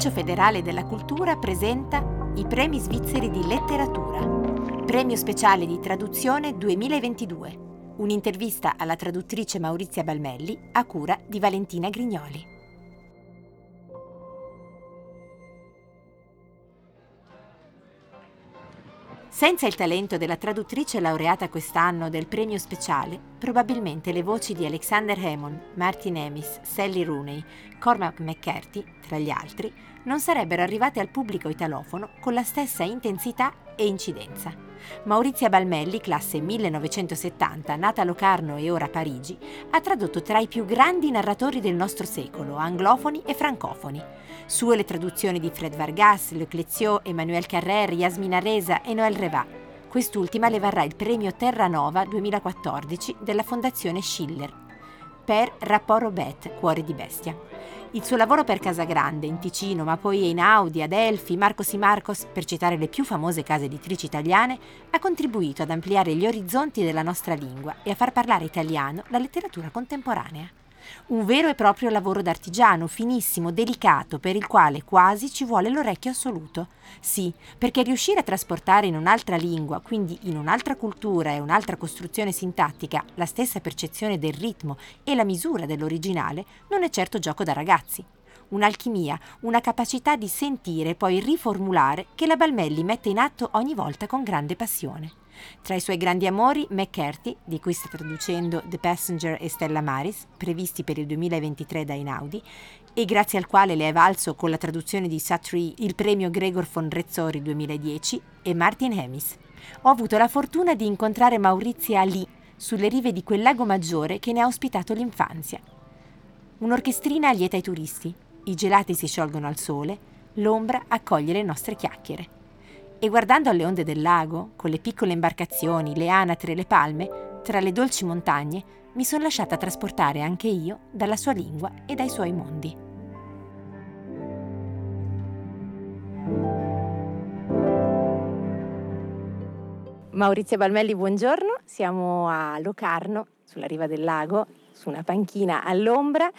l'Ufficio federale della cultura presenta i premi svizzeri di letteratura. Premio speciale di traduzione 2022. Un'intervista alla traduttrice Maurizia Balmelli a cura di Valentina Grignoli. Senza il talento della traduttrice laureata quest'anno del premio speciale, probabilmente le voci di Alexander Hammond, Martin Amis, Sally Rooney, Cormac McCarthy, tra gli altri, non sarebbero arrivate al pubblico italofono con la stessa intensità e incidenza. Maurizia Balmelli, classe 1970, nata a Locarno e ora a Parigi, ha tradotto tra i più grandi narratori del nostro secolo, anglofoni e francofoni. Sue le traduzioni di Fred Vargas, Le Cléziot, Emmanuel Carrère, Yasmina Reza e Noël Reva. Quest'ultima le varrà il premio Terranova 2014 della Fondazione Schiller per Rapport Robet, Cuore di Bestia. Il suo lavoro per Casagrande, in Ticino, ma poi in Audi, Adelphi, Marcos y Marcos, per citare le più famose case editrici italiane, ha contribuito ad ampliare gli orizzonti della nostra lingua e a far parlare italiano la letteratura contemporanea. Un vero e proprio lavoro d'artigiano, finissimo, delicato, per il quale quasi ci vuole l'orecchio assoluto. Sì, perché riuscire a trasportare in un'altra lingua, quindi in un'altra cultura e un'altra costruzione sintattica, la stessa percezione del ritmo e la misura dell'originale, non è certo gioco da ragazzi un'alchimia, una capacità di sentire e poi riformulare che la Balmelli mette in atto ogni volta con grande passione. Tra i suoi grandi amori, McCarthy, di cui sta traducendo The Passenger e Stella Maris, previsti per il 2023 da Inaudi, e grazie al quale le è valso con la traduzione di Satri il premio Gregor von Rezzori 2010, e Martin Hemis. Ho avuto la fortuna di incontrare Maurizia lì, sulle rive di quel lago maggiore che ne ha ospitato l'infanzia. Un'orchestrina lieta ai turisti, i gelati si sciolgono al sole, l'ombra accoglie le nostre chiacchiere. E guardando alle onde del lago, con le piccole imbarcazioni, le anatre e le palme, tra le dolci montagne, mi sono lasciata trasportare anche io dalla sua lingua e dai suoi mondi. Maurizio Balmelli, buongiorno. Siamo a Locarno, sulla riva del lago, su una panchina all'ombra.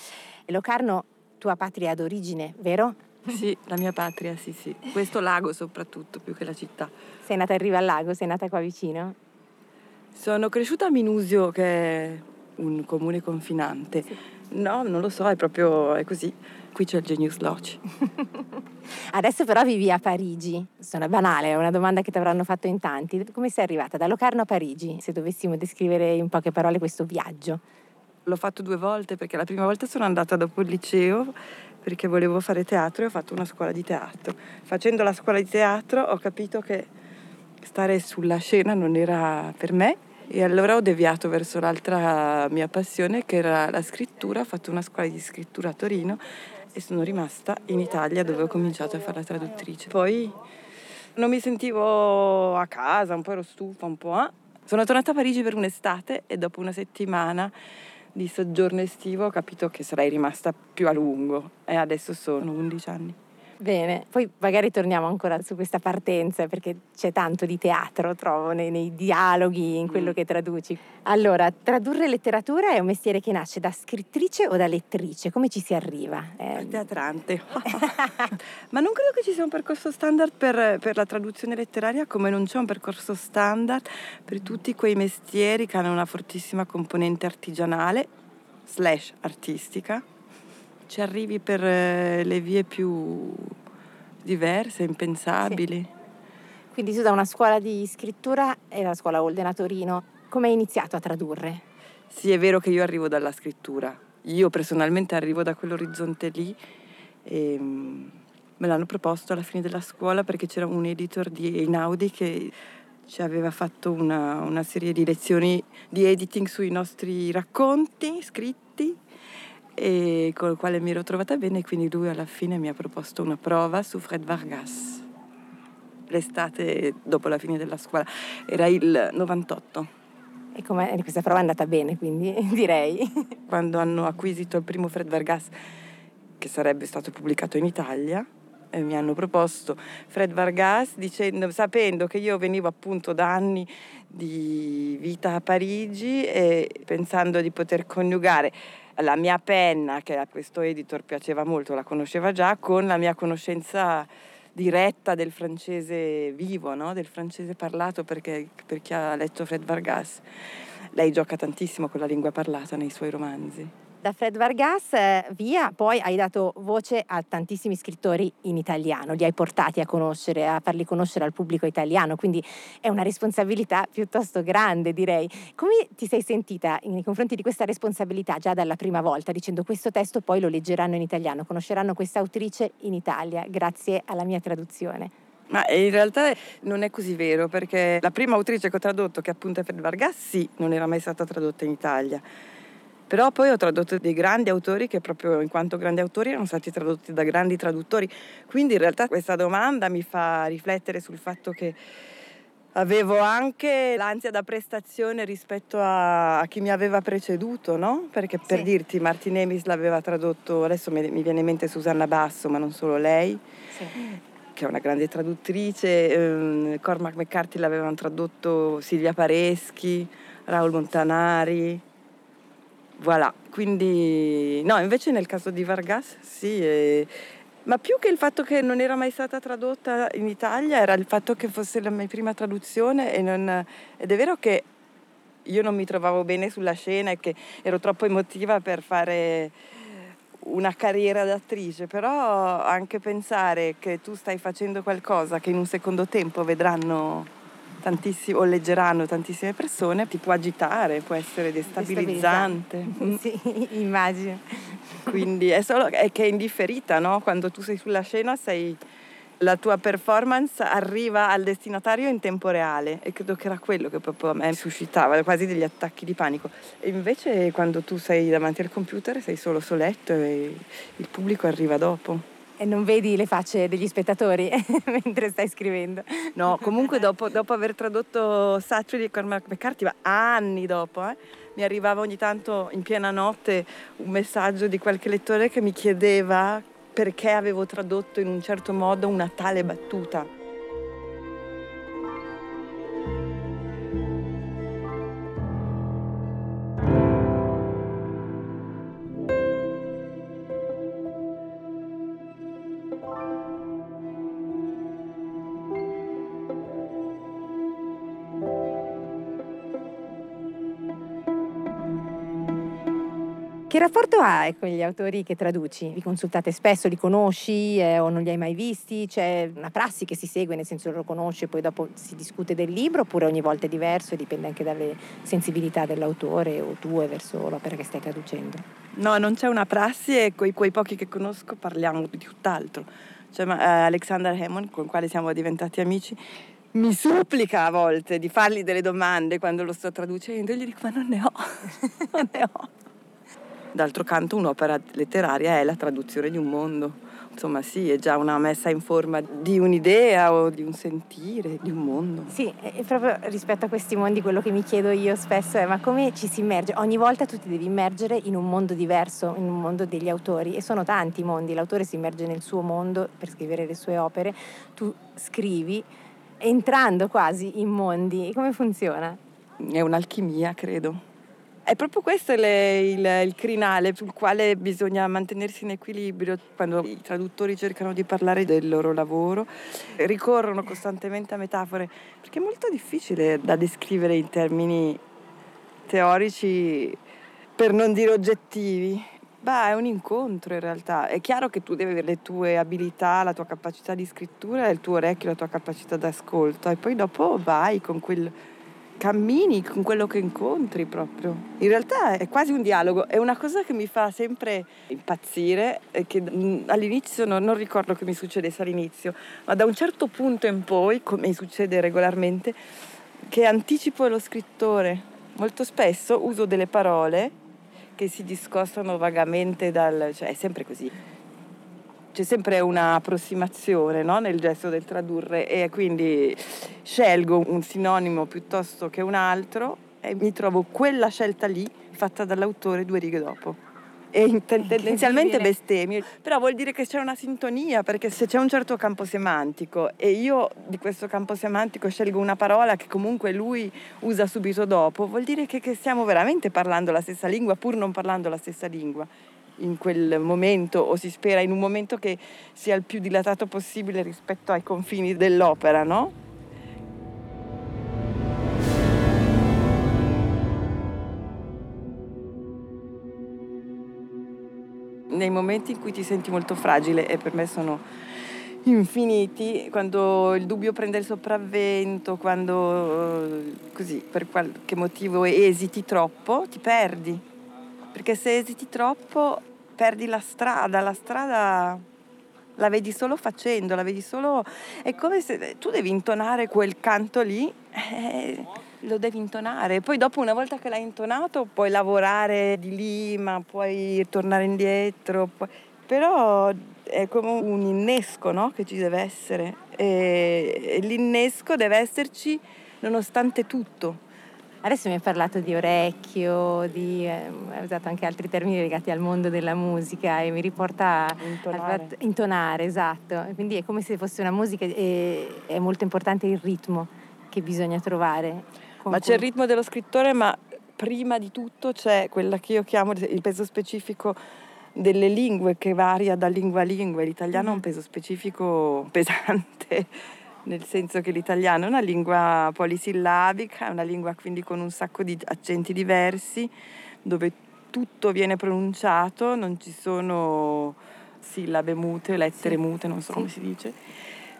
Locarno, tua patria d'origine, vero? Sì, la mia patria, sì, sì. Questo lago soprattutto, più che la città. Sei nata in riva al lago? Sei nata qua vicino? Sono cresciuta a Minusio, che è un comune confinante. Sì. No, non lo so, è proprio è così. Qui c'è il Genius Loci. Adesso però vivi a Parigi. Sono banale, è una domanda che ti avranno fatto in tanti. Come sei arrivata da Locarno a Parigi? Se dovessimo descrivere in poche parole questo viaggio. L'ho fatto due volte perché la prima volta sono andata dopo il liceo perché volevo fare teatro e ho fatto una scuola di teatro. Facendo la scuola di teatro ho capito che stare sulla scena non era per me e allora ho deviato verso l'altra mia passione che era la scrittura, ho fatto una scuola di scrittura a Torino e sono rimasta in Italia dove ho cominciato a fare la traduttrice. Poi non mi sentivo a casa, un po' ero stufa, un po'. Eh. Sono tornata a Parigi per un'estate e dopo una settimana di soggiorno estivo ho capito che sarei rimasta più a lungo e adesso sono 11 anni. Bene, poi magari torniamo ancora su questa partenza perché c'è tanto di teatro, trovo, nei, nei dialoghi, in quello mm. che traduci. Allora, tradurre letteratura è un mestiere che nasce da scrittrice o da lettrice? Come ci si arriva? Eh... Teatrante. Ma non credo che ci sia un percorso standard per, per la traduzione letteraria come non c'è un percorso standard per tutti quei mestieri che hanno una fortissima componente artigianale slash artistica ci arrivi per eh, le vie più diverse, impensabili. Sì. Quindi tu da una scuola di scrittura e la scuola Holden a Torino, come hai iniziato a tradurre? Sì, è vero che io arrivo dalla scrittura. Io personalmente arrivo da quell'orizzonte lì e mm, me l'hanno proposto alla fine della scuola perché c'era un editor di Einaudi che ci aveva fatto una, una serie di lezioni di editing sui nostri racconti scritti e con il quale mi ero trovata bene, quindi lui alla fine mi ha proposto una prova su Fred Vargas. L'estate dopo la fine della scuola, era il 98. E come questa prova è andata bene, quindi direi. Quando hanno acquisito il primo Fred Vargas, che sarebbe stato pubblicato in Italia, e mi hanno proposto Fred Vargas dicendo, sapendo che io venivo appunto da anni di vita a Parigi e pensando di poter coniugare la mia penna, che a questo editor piaceva molto, la conosceva già, con la mia conoscenza diretta del francese vivo, no? del francese parlato, perché per chi ha letto Fred Vargas, lei gioca tantissimo con la lingua parlata nei suoi romanzi da Fred Vargas eh, via, poi hai dato voce a tantissimi scrittori in italiano, li hai portati a conoscere, a farli conoscere al pubblico italiano, quindi è una responsabilità piuttosto grande, direi. Come ti sei sentita nei confronti di questa responsabilità già dalla prima volta, dicendo questo testo poi lo leggeranno in italiano, conosceranno questa autrice in Italia grazie alla mia traduzione? Ma in realtà non è così vero, perché la prima autrice che ho tradotto, che appunto è Fred Vargas, sì, non era mai stata tradotta in Italia però poi ho tradotto dei grandi autori che proprio in quanto grandi autori erano stati tradotti da grandi traduttori. Quindi in realtà questa domanda mi fa riflettere sul fatto che avevo anche l'ansia da prestazione rispetto a, chi mi aveva preceduto, no? Perché per sì. dirti, Martin Emis l'aveva tradotto, adesso mi, viene in mente Susanna Basso, ma non solo lei. Sì. che è una grande traduttrice, um, Cormac McCarthy l'avevano tradotto Silvia Pareschi, Raul Montanari, Voilà, quindi no, invece nel caso di Vargas sì, eh, ma più che il fatto che non era mai stata tradotta in Italia era il fatto che fosse la mia prima traduzione e non, ed è vero che io non mi trovavo bene sulla scena e che ero troppo emotiva per fare una carriera d'attrice, però anche pensare che tu stai facendo qualcosa che in un secondo tempo vedranno tantissimo, o leggeranno tantissime persone, ti può agitare, può essere destabilizzante. Sì, immagino. Quindi è solo è che è indifferita, no? Quando tu sei sulla scena sei la tua performance arriva al destinatario in tempo reale e credo che era quello che proprio a me suscitava quasi degli attacchi di panico. E invece quando tu sei davanti al computer sei solo soletto e il pubblico arriva dopo. E non vedi le facce degli spettatori mentre stai scrivendo. No, comunque dopo, dopo aver tradotto Satchel di Cormac McCarthy, ma anni dopo, eh, mi arrivava ogni tanto in piena notte un messaggio di qualche lettore che mi chiedeva perché avevo tradotto in un certo modo una tale battuta. Che rapporto hai con gli autori che traduci? Vi consultate spesso, li conosci eh, o non li hai mai visti? C'è una prassi che si segue, nel senso lo conosci e poi dopo si discute del libro oppure ogni volta è diverso e dipende anche dalle sensibilità dell'autore o tue verso l'opera che stai traducendo? No, non c'è una prassi e con quei pochi che conosco parliamo di tutt'altro. C'è eh, Alexander Hammond con il quale siamo diventati amici mi supplica a volte di fargli delle domande quando lo sto traducendo e gli dico ma non ne ho, non ne ho. D'altro canto un'opera letteraria è la traduzione di un mondo. Insomma sì, è già una messa in forma di un'idea o di un sentire, di un mondo. Sì, e proprio rispetto a questi mondi quello che mi chiedo io spesso è ma come ci si immerge? Ogni volta tu ti devi immergere in un mondo diverso, in un mondo degli autori e sono tanti i mondi, l'autore si immerge nel suo mondo per scrivere le sue opere, tu scrivi entrando quasi in mondi, come funziona? È un'alchimia, credo. È proprio questo il, il, il, crinale sul quale bisogna mantenersi in equilibrio quando i traduttori cercano di parlare del loro lavoro, ricorrono costantemente a metafore, perché è molto difficile da descrivere in termini teorici, per non dire oggettivi. Beh, è un incontro in realtà. È chiaro che tu devi avere le tue abilità, la tua capacità di scrittura, il tuo orecchio, la tua capacità d'ascolto e poi dopo vai con quel cammini con quello che incontri proprio. In realtà è quasi un dialogo, è una cosa che mi fa sempre impazzire e che all'inizio non, non ricordo che mi succedesse all'inizio, ma da un certo punto in poi, come succede regolarmente, che anticipo lo scrittore. Molto spesso uso delle parole che si discostano vagamente dal... cioè è sempre così c'è sempre un'approssimazione no? nel gesto del tradurre e quindi scelgo un sinonimo piuttosto che un altro e mi trovo quella scelta lì fatta dall'autore due righe dopo. e tendenzialmente bestemmio, però vuol dire che c'è una sintonia, perché se c'è un certo campo semantico e io di questo campo semantico scelgo una parola che comunque lui usa subito dopo, vuol dire che, che stiamo veramente parlando la stessa lingua pur non parlando la stessa lingua in quel momento o si spera in un momento che sia il più dilatato possibile rispetto ai confini dell'opera, no? nei momenti in cui ti senti molto fragile e per me sono infiniti, quando il dubbio prende il sopravvento, quando eh, così per qualche motivo esiti troppo, ti perdi. Perché se esiti troppo perdi la strada, la strada la vedi solo facendo, la vedi solo... È come se tu devi intonare quel canto lì. Eh, lo devi intonare. Poi dopo una volta che l'hai intonato puoi lavorare di lì, ma puoi tornare indietro. Puoi... Però è come un innesco no? che ci deve essere e l'innesco deve esserci nonostante tutto. Adesso mi hai parlato di orecchio, di, eh, hai usato anche altri termini legati al mondo della musica e mi riporta intonare. a intonare, esatto. Quindi è come se fosse una musica e è molto importante il ritmo che bisogna trovare. Ma c'è il ritmo dello scrittore, ma prima di tutto c'è quella che io chiamo il peso specifico delle lingue che varia da lingua a lingua. L'italiano ha un mm-hmm. peso specifico pesante, nel senso che l'italiano è una lingua polisillabica, è una lingua quindi con un sacco di accenti diversi, dove tutto viene pronunciato, non ci sono sillabe mute, lettere sì. mute, non so sì. come si dice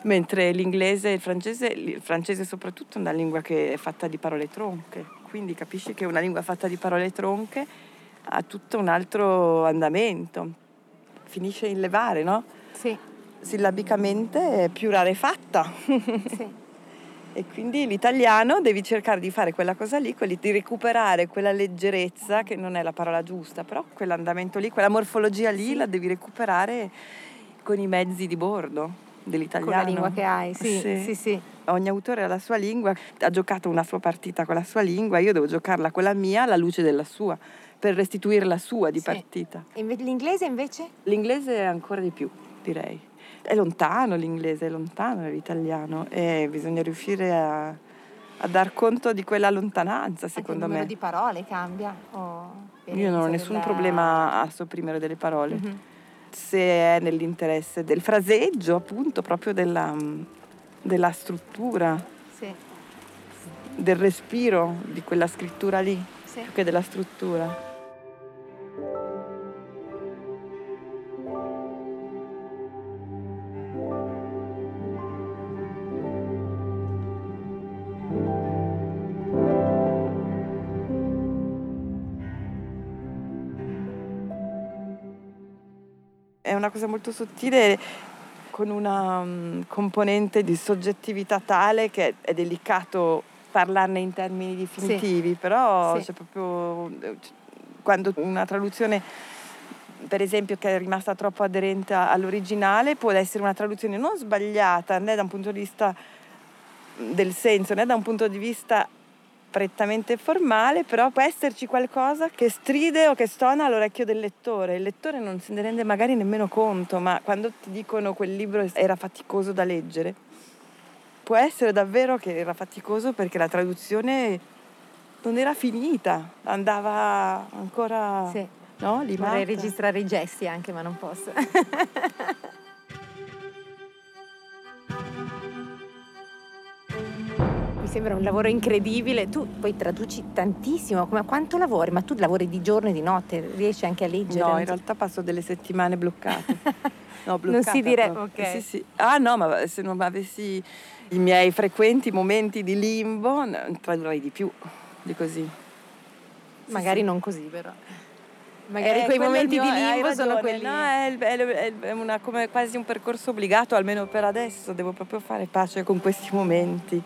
mentre l'inglese e il francese, il francese soprattutto è una lingua che è fatta di parole tronche, quindi capisci che una lingua fatta di parole tronche ha tutto un altro andamento, finisce in levare, no? Sì. Sillabicamente è più rarefatta. Sì. e quindi l'italiano devi cercare di fare quella cosa lì, di recuperare quella leggerezza, che non è la parola giusta, però quell'andamento lì, quella morfologia lì sì. la devi recuperare con i mezzi di bordo dell'italiano. Con la lingua che hai, sì, sì. sì, sì. Ogni autore ha la sua lingua, ha giocato una sua partita con la sua lingua, io devo giocarla con la mia alla luce della sua, per restituire la sua di sì. partita. L'inglese invece? L'inglese è ancora di più, direi. È lontano l'inglese, è lontano dall'italiano e bisogna riuscire a, a dar conto di quella lontananza, secondo me. Il numero di parole cambia? Io non ho nessun della... problema a sopprimere delle parole. Mm-hmm se è nell'interesse del fraseggio, appunto, proprio della, della struttura, sì. del respiro di quella scrittura lì, sì. più che della struttura. È una cosa molto sottile con una um, componente di soggettività tale che è delicato parlarne in termini definitivi, sì. però sì. c'è proprio quando una traduzione per esempio che è rimasta troppo aderente all'originale può essere una traduzione non sbagliata né da un punto di vista del senso né da un punto di vista prettamente formale, però può esserci qualcosa che stride o che stona all'orecchio del lettore. Il lettore non se ne rende magari nemmeno conto, ma quando ti dicono quel libro era faticoso da leggere, può essere davvero che era faticoso perché la traduzione non era finita, andava ancora... Sì. No, Vorrei registrare i gesti anche, ma non posso. sembra un lavoro incredibile. Tu poi traduci tantissimo, come quanto lavori? Ma tu lavori di giorno e di notte, riesci anche a leggere? No, in realtà passo delle settimane bloccate. No, non si direbbe, ok. Sì, sì. Ah no, ma se non avessi i miei frequenti momenti di limbo, tradurrei di più di così. Magari sì, non così però. Magari eh, quei momenti mio, di limbo sono quelli. No, è, è, è una, come quasi un percorso obbligato, almeno per adesso. Devo proprio fare pace con questi momenti.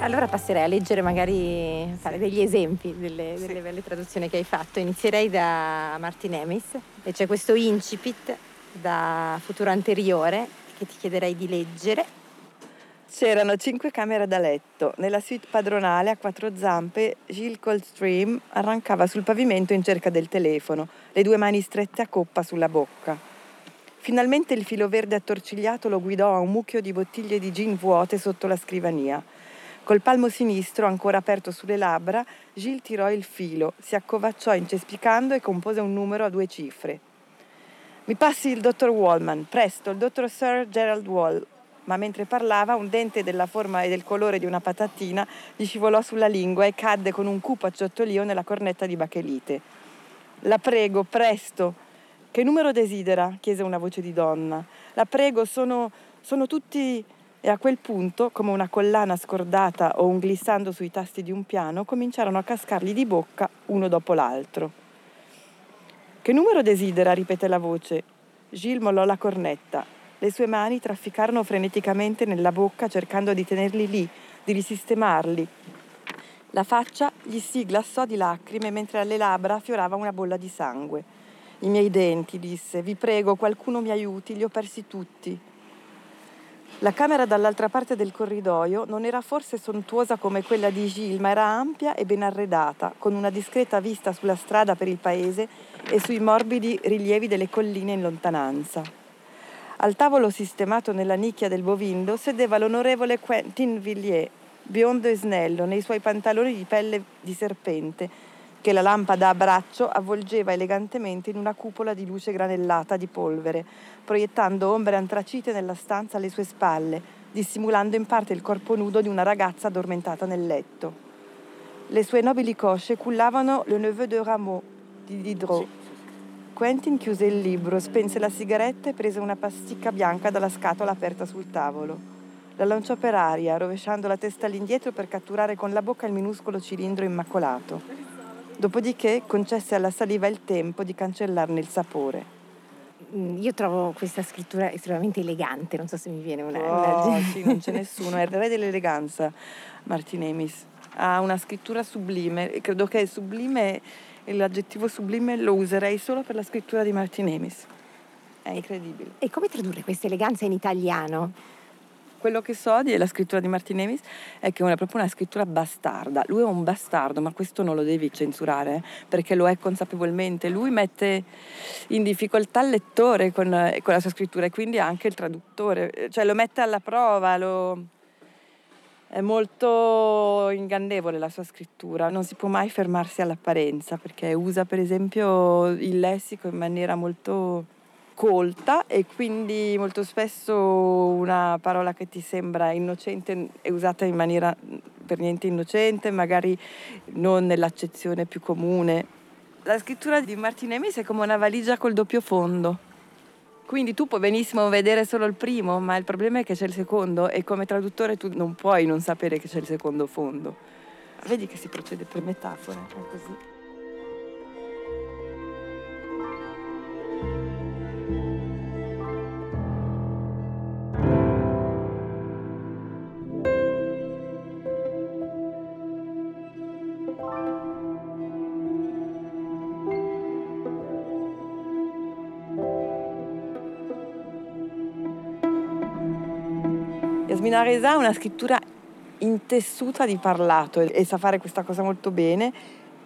Allora passerei a leggere magari fare degli esempi delle, delle sì. belle traduzioni che hai fatto. Inizierei da Martin Emis e c'è questo incipit da Futuro Anteriore che ti chiederei di leggere. C'erano cinque camere da letto. Nella suite padronale a quattro zampe Gilles Coldstream arrancava sul pavimento in cerca del telefono, le due mani strette a coppa sulla bocca. Finalmente il filo verde attorcigliato lo guidò a un mucchio di bottiglie di gin vuote sotto la scrivania. Col palmo sinistro ancora aperto sulle labbra, Gilles tirò il filo, si accovacciò incespicando e compose un numero a due cifre. Mi passi il dottor Wallman, presto, il dottor Sir Gerald Wall. Ma mentre parlava, un dente della forma e del colore di una patatina gli scivolò sulla lingua e cadde con un cupo acciottolio nella cornetta di bachelite. La prego, presto. Che numero desidera? chiese una voce di donna. La prego, sono, sono tutti e a quel punto, come una collana scordata o un glissando sui tasti di un piano, cominciarono a cascargli di bocca uno dopo l'altro. Che numero desidera? ripete la voce. Gilles mollò la cornetta. Le sue mani trafficarono freneticamente nella bocca cercando di tenerli lì, di risistemarli. La faccia gli si glassò di lacrime mentre alle labbra fiorava una bolla di sangue. I miei denti, disse, vi prego, qualcuno mi aiuti, li ho persi tutti. La camera dall'altra parte del corridoio non era forse sontuosa come quella di Gilles, ma era ampia e ben arredata, con una discreta vista sulla strada per il paese e sui morbidi rilievi delle colline in lontananza. Al tavolo sistemato nella nicchia del bovindo sedeva l'onorevole Quentin Villiers, biondo e snello, nei suoi pantaloni di pelle di serpente, che la lampada a braccio avvolgeva elegantemente in una cupola di luce granellata di polvere, proiettando ombre antracite nella stanza alle sue spalle, dissimulando in parte il corpo nudo di una ragazza addormentata nel letto. Le sue nobili cosce cullavano Le Neveu de Rameau di Diderot. Quentin chiuse il libro, spense la sigaretta e prese una pasticca bianca dalla scatola aperta sul tavolo. La lanciò per aria, rovesciando la testa all'indietro per catturare con la bocca il minuscolo cilindro immacolato. Dopodiché concesse alla saliva il tempo di cancellarne il sapore. Mm, io trovo questa scrittura estremamente elegante, non so se mi viene una... Oh, una... sì, non c'è nessuno, è il re dell'eleganza, Martinemis. Ha una scrittura sublime, credo che sublime, l'aggettivo sublime lo userei solo per la scrittura di Martinemis. È incredibile. E come tradurre questa eleganza in italiano? Quello che so della scrittura di Martinevis è che è proprio una scrittura bastarda. Lui è un bastardo, ma questo non lo devi censurare perché lo è consapevolmente. Lui mette in difficoltà il lettore con, con la sua scrittura e quindi anche il traduttore, cioè lo mette alla prova, lo... È molto ingannevole la sua scrittura, non si può mai fermarsi all'apparenza perché usa per esempio il lessico in maniera molto colta e quindi molto spesso una parola che ti sembra innocente è usata in maniera per niente innocente, magari non nell'accezione più comune. La scrittura di Martin Emis è come una valigia col doppio fondo. Quindi tu puoi benissimo vedere solo il primo, ma il problema è che c'è il secondo e come traduttore tu non puoi non sapere che c'è il secondo fondo. Vedi che si procede per metafore, è così. Yasmina Reza ha una scrittura intessuta di parlato e sa fare questa cosa molto bene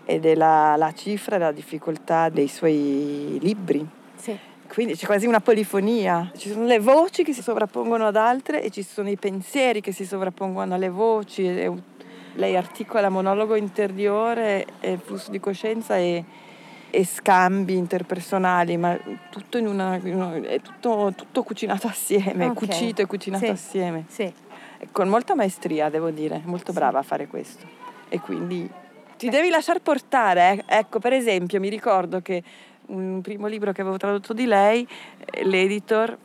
ed è la, la cifra e la difficoltà dei suoi libri. Sì. Quindi c'è quasi una polifonia, ci sono le voci che si sovrappongono ad altre e ci sono i pensieri che si sovrappongono alle voci. Lei articola monologo interiore e flusso di coscienza e, e scambi interpersonali, ma tutto, in una, è tutto, tutto cucinato assieme, okay. cucito e cucinato sì. assieme. Sì. Con molta maestria, devo dire, molto sì. brava a fare questo. E quindi ti devi lasciar portare. Eh. Ecco, per esempio, mi ricordo che un primo libro che avevo tradotto di lei, eh, l'editor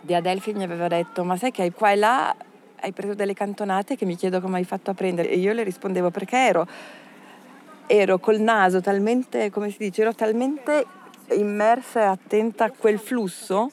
di Adelphi mi aveva detto, ma sai che hai qua e là hai preso delle cantonate che mi chiedo come hai fatto a prendere. E io le rispondevo perché ero ero col naso talmente, come si dice, ero talmente immersa e attenta a quel flusso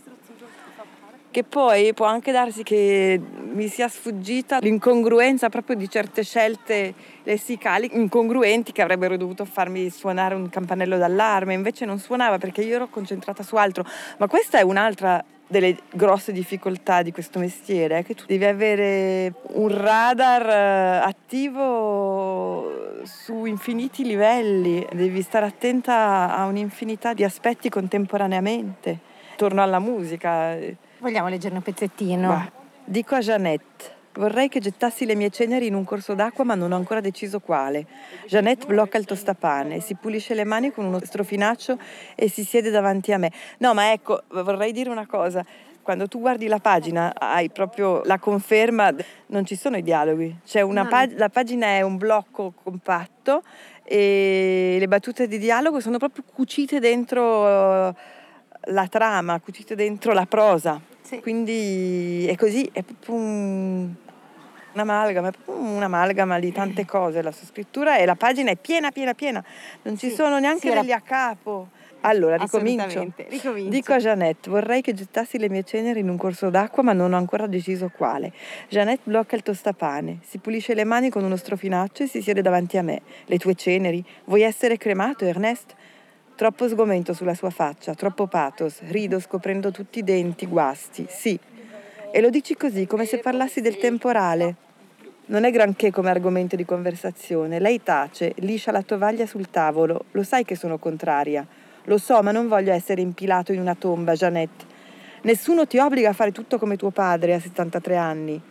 che poi può anche darsi che mi sia sfuggita l'incongruenza proprio di certe scelte lessicali incongruenti che avrebbero dovuto farmi suonare un campanello d'allarme, invece non suonava perché io ero concentrata su altro. Ma questa è un'altra delle grosse difficoltà di questo mestiere, è che tu devi avere un radar eh, attivo su infiniti livelli, devi stare attenta a un'infinità di aspetti contemporaneamente. Torno alla musica. Vogliamo leggere un pezzettino? Bah, dico a Jeannette. Vorrei che gettassi le mie ceneri in un corso d'acqua, ma non ho ancora deciso quale. Jeannette blocca il tostapane, si pulisce le mani con uno strofinaccio e si siede davanti a me. No, ma ecco, vorrei dire una cosa. Quando tu guardi la pagina hai proprio la conferma, non ci sono i dialoghi. Pag- la pagina è un blocco compatto e le battute di dialogo sono proprio cucite dentro la trama, cucite dentro la prosa. Sì. Quindi è così, è proprio un, un'amalgama, un'amalgama di tante cose la sua scrittura e la pagina è piena, piena, piena, non ci sì, sono neanche sì, degli a capo. Allora, ricomincio. ricomincio. Dico a Jeannette, vorrei che gettassi le mie ceneri in un corso d'acqua, ma non ho ancora deciso quale. Jeannette blocca il tostapane, si pulisce le mani con uno strofinaccio e si siede davanti a me. Le tue ceneri? Vuoi essere cremato, Ernest? Troppo sgomento sulla sua faccia, troppo pathos. Rido scoprendo tutti i denti, guasti. Sì. E lo dici così, come se parlassi del temporale. Non è granché come argomento di conversazione. Lei tace, liscia la tovaglia sul tavolo. Lo sai che sono contraria. Lo so, ma non voglio essere impilato in una tomba, Jeannette. Nessuno ti obbliga a fare tutto come tuo padre a 73 anni.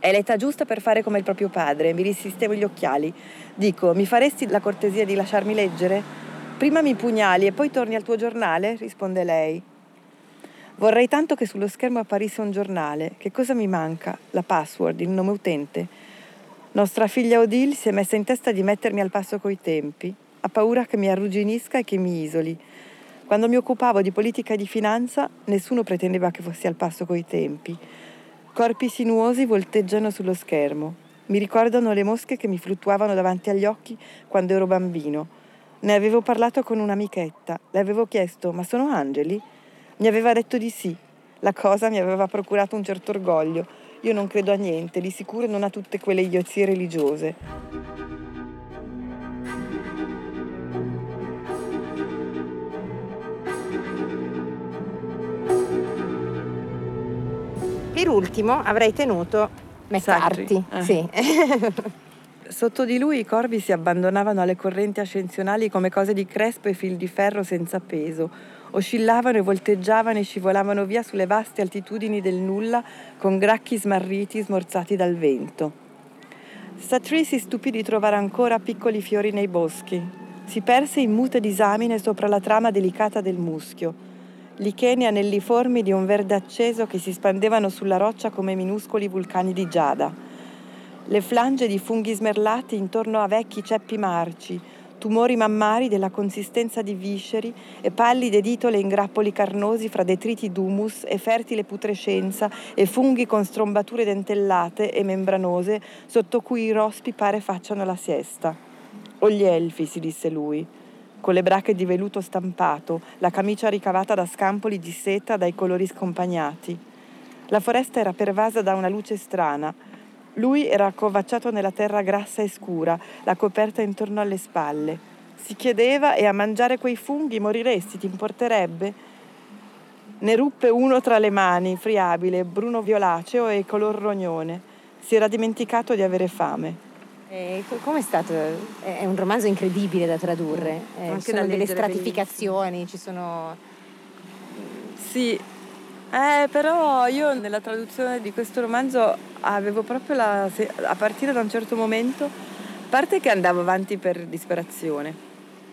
È l'età giusta per fare come il proprio padre. Mi risistemo gli occhiali. Dico, mi faresti la cortesia di lasciarmi leggere? Prima mi pugnali e poi torni al tuo giornale? risponde lei. Vorrei tanto che sullo schermo apparisse un giornale. Che cosa mi manca? La password, il nome utente. Nostra figlia Odile si è messa in testa di mettermi al passo coi tempi. Ha paura che mi arrugginisca e che mi isoli. Quando mi occupavo di politica e di finanza, nessuno pretendeva che fossi al passo coi tempi. Corpi sinuosi volteggiano sullo schermo. Mi ricordano le mosche che mi fluttuavano davanti agli occhi quando ero bambino. Ne avevo parlato con un'amichetta. Le avevo chiesto: Ma sono angeli? Mi aveva detto di sì. La cosa mi aveva procurato un certo orgoglio. Io non credo a niente, di sicuro non a tutte quelle idiozie religiose. Per ultimo avrei tenuto McCarthy. Eh. Sì. Sotto di lui i corvi si abbandonavano alle correnti ascensionali come cose di crespo e fil di ferro senza peso oscillavano e volteggiavano e scivolavano via sulle vaste altitudini del nulla con gracchi smarriti smorzati dal vento. Satri si stupì di trovare ancora piccoli fiori nei boschi. Si perse in mute disamine sopra la trama delicata del muschio. Licheni anelliformi di un verde acceso che si spandevano sulla roccia come minuscoli vulcani di giada. Le flange di funghi smerlati intorno a vecchi ceppi marci, tumori mammari della consistenza di visceri e pallide ditole in grappoli carnosi fra detriti d'humus e fertile putrescenza e funghi con strombature dentellate e membranose sotto cui i rospi pare facciano la siesta. O gli elfi, si disse lui, con le brache di veluto stampato, la camicia ricavata da scampoli di seta dai colori scompagnati. La foresta era pervasa da una luce strana, lui era accovacciato nella terra grassa e scura, la coperta intorno alle spalle. Si chiedeva e a mangiare quei funghi moriresti, ti importerebbe? Ne ruppe uno tra le mani, friabile, bruno violaceo e color rognone. Si era dimenticato di avere fame. Eh, Come è stato? È un romanzo incredibile da tradurre. Eh, ci sono delle stratificazioni, bellissimo. ci sono. Sì, eh, però io nella traduzione di questo romanzo avevo proprio la... a partire da un certo momento, a parte che andavo avanti per disperazione,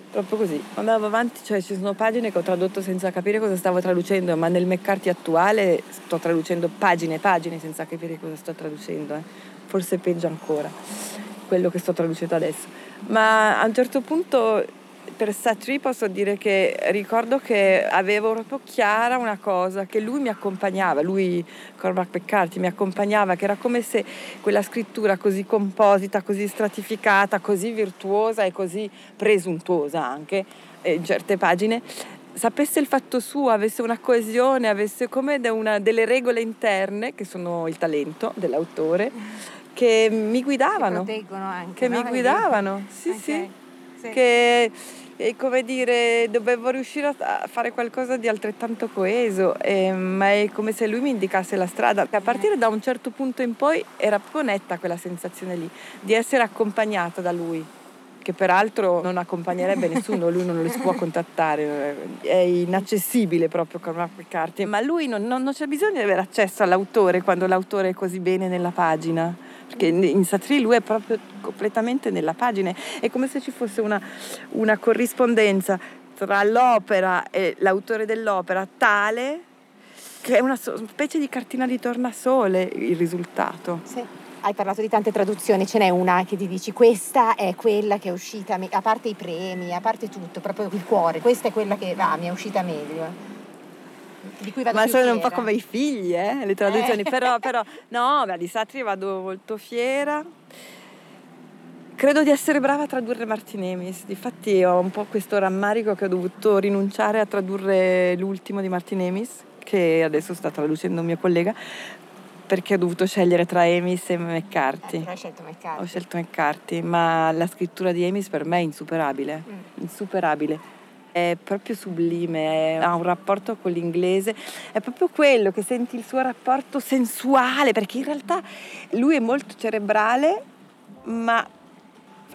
proprio così, andavo avanti, cioè ci sono pagine che ho tradotto senza capire cosa stavo traducendo, ma nel McCarthy attuale sto traducendo pagine e pagine senza capire cosa sto traducendo, eh. forse peggio ancora quello che sto traducendo adesso. Ma a un certo punto per Satri posso dire che ricordo che avevo proprio chiara una cosa, che lui mi accompagnava, lui Cormac McCarthy mi accompagnava, che era come se quella scrittura così composita, così stratificata, così virtuosa e così presuntuosa anche in certe pagine, sapesse il fatto suo, avesse una coesione, avesse come una, delle regole interne, che sono il talento dell'autore, che mi guidavano. Che anche, Che no? mi guidavano, sì, Ok, sì. sì. Che, eh, come dire, dovevo riuscire a- fare qualcosa di altrettanto coeso, eh, ma è come se lui mi indicasse la strada. A partire da un certo punto in poi era proprio netta quella sensazione lì, di essere accompagnata da lui che peraltro non accompagnerebbe nessuno, lui non li può contattare, è inaccessibile proprio Cormac McCarthy, ma lui non, non- non c'è bisogno di avere accesso all'autore quando l'autore è così bene nella pagina, perché in Satri lui è proprio completamente nella pagina, è come se ci fosse una, una corrispondenza tra l'opera e l'autore dell'opera tale che è una specie di cartina di tornasole il risultato. Sì. Hai parlato di tante traduzioni, ce n'è una che ti dici questa è quella che è uscita, a parte i premi, a parte tutto, proprio il cuore, questa è quella che ah, mi è uscita meglio. Di cui vado Ma sono un po' fiera. come i figli, eh, le traduzioni, Eh. però, però no, beh, di Satri vado molto fiera. Credo di essere brava a tradurre Martinemis, difatti ho un po' questo rammarico che ho dovuto rinunciare a tradurre l'ultimo di Martinemis, che adesso sta traducendo un mio collega, perché ho dovuto scegliere tra Emis e Eh, McCarthy. hai scelto McCarthy. Ho scelto McCarthy, ma la scrittura di Emis per me è insuperabile, Mm. insuperabile. È proprio sublime, ha un rapporto con l'inglese, è proprio quello che senti il suo rapporto sensuale, perché in realtà lui è molto cerebrale, ma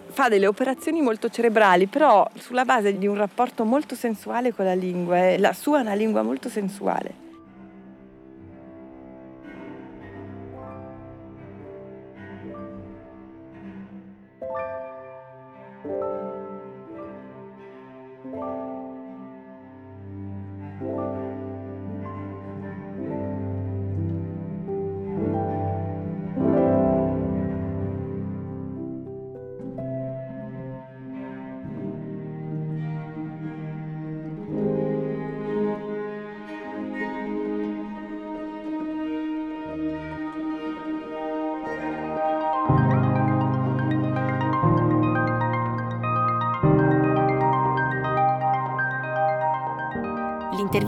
fa delle operazioni molto cerebrali, però sulla base di un rapporto molto sensuale con la lingua, la sua è una lingua molto sensuale.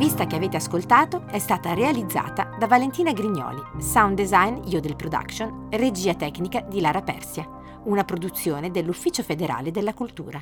L'intervista che avete ascoltato è stata realizzata da Valentina Grignoli, sound design Yodel Production, regia tecnica di Lara Persia, una produzione dell'Ufficio federale della cultura.